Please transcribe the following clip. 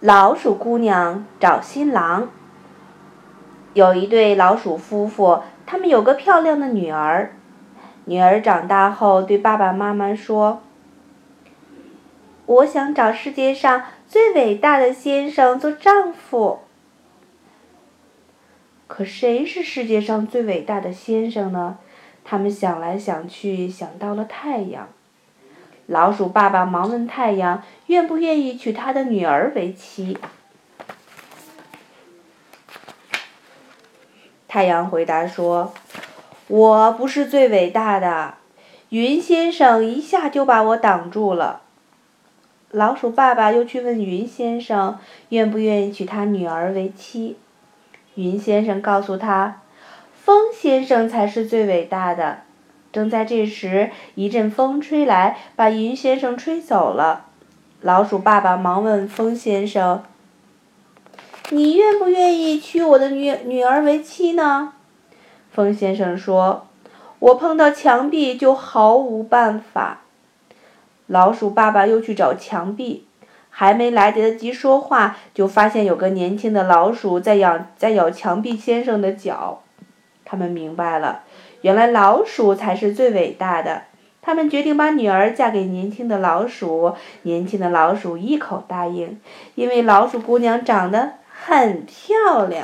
老鼠姑娘找新郎。有一对老鼠夫妇，他们有个漂亮的女儿。女儿长大后对爸爸妈妈说：“我想找世界上最伟大的先生做丈夫。”可谁是世界上最伟大的先生呢？他们想来想去，想到了太阳。老鼠爸爸忙问太阳，愿不愿意娶他的女儿为妻。太阳回答说：“我不是最伟大的，云先生一下就把我挡住了。”老鼠爸爸又去问云先生，愿不愿意娶他女儿为妻。云先生告诉他：“风先生才是最伟大的。”正在这时，一阵风吹来，把云先生吹走了。老鼠爸爸忙问风先生：“你愿不愿意娶我的女女儿为妻呢？”风先生说：“我碰到墙壁就毫无办法。”老鼠爸爸又去找墙壁，还没来得及说话，就发现有个年轻的老鼠在咬在咬墙壁先生的脚。他们明白了。原来老鼠才是最伟大的。他们决定把女儿嫁给年轻的老鼠。年轻的老鼠一口答应，因为老鼠姑娘长得很漂亮。